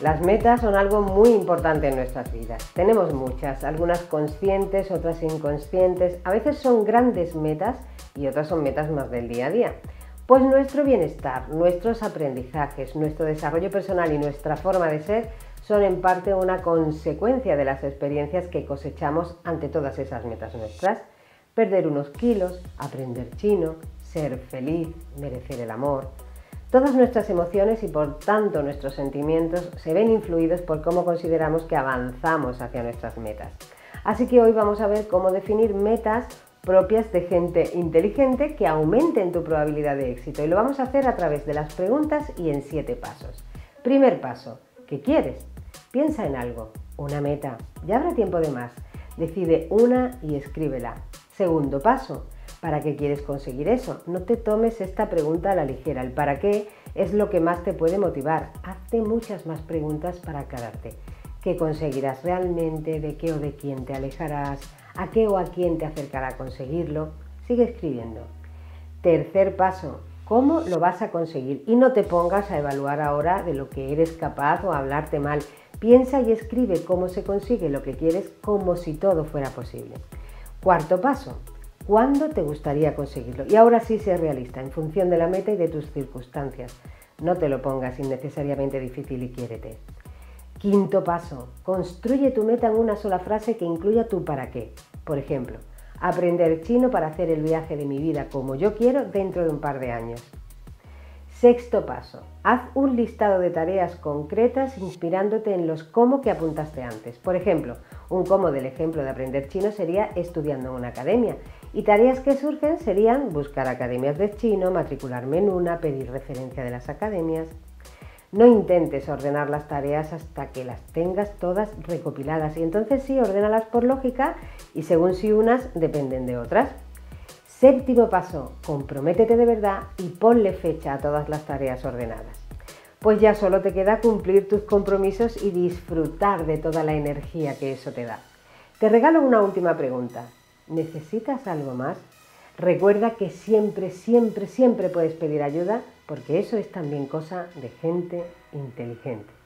Las metas son algo muy importante en nuestras vidas. Tenemos muchas, algunas conscientes, otras inconscientes. A veces son grandes metas y otras son metas más del día a día. Pues nuestro bienestar, nuestros aprendizajes, nuestro desarrollo personal y nuestra forma de ser son en parte una consecuencia de las experiencias que cosechamos ante todas esas metas nuestras. Perder unos kilos, aprender chino, ser feliz, merecer el amor, Todas nuestras emociones y por tanto nuestros sentimientos se ven influidos por cómo consideramos que avanzamos hacia nuestras metas. Así que hoy vamos a ver cómo definir metas propias de gente inteligente que aumenten tu probabilidad de éxito y lo vamos a hacer a través de las preguntas y en siete pasos. Primer paso, ¿qué quieres? Piensa en algo, una meta, ya habrá tiempo de más. Decide una y escríbela. Segundo paso, ¿Para qué quieres conseguir eso? No te tomes esta pregunta a la ligera. El para qué es lo que más te puede motivar. Hazte muchas más preguntas para aclararte. ¿Qué conseguirás realmente? ¿De qué o de quién te alejarás? ¿A qué o a quién te acercará a conseguirlo? Sigue escribiendo. Tercer paso, ¿cómo lo vas a conseguir? Y no te pongas a evaluar ahora de lo que eres capaz o a hablarte mal. Piensa y escribe cómo se consigue lo que quieres como si todo fuera posible. Cuarto paso, ¿Cuándo te gustaría conseguirlo? Y ahora sí sé realista, en función de la meta y de tus circunstancias. No te lo pongas innecesariamente difícil y quiérete. Quinto paso, construye tu meta en una sola frase que incluya tu para qué. Por ejemplo, aprender chino para hacer el viaje de mi vida como yo quiero dentro de un par de años. Sexto paso, haz un listado de tareas concretas inspirándote en los cómo que apuntaste antes. Por ejemplo, un cómo del ejemplo de aprender chino sería estudiando en una academia y tareas que surgen serían buscar academias de chino, matricularme en una, pedir referencia de las academias. No intentes ordenar las tareas hasta que las tengas todas recopiladas y entonces sí, ordénalas por lógica y según si unas dependen de otras. Séptimo paso, comprométete de verdad y ponle fecha a todas las tareas ordenadas. Pues ya solo te queda cumplir tus compromisos y disfrutar de toda la energía que eso te da. Te regalo una última pregunta. ¿Necesitas algo más? Recuerda que siempre, siempre, siempre puedes pedir ayuda porque eso es también cosa de gente inteligente.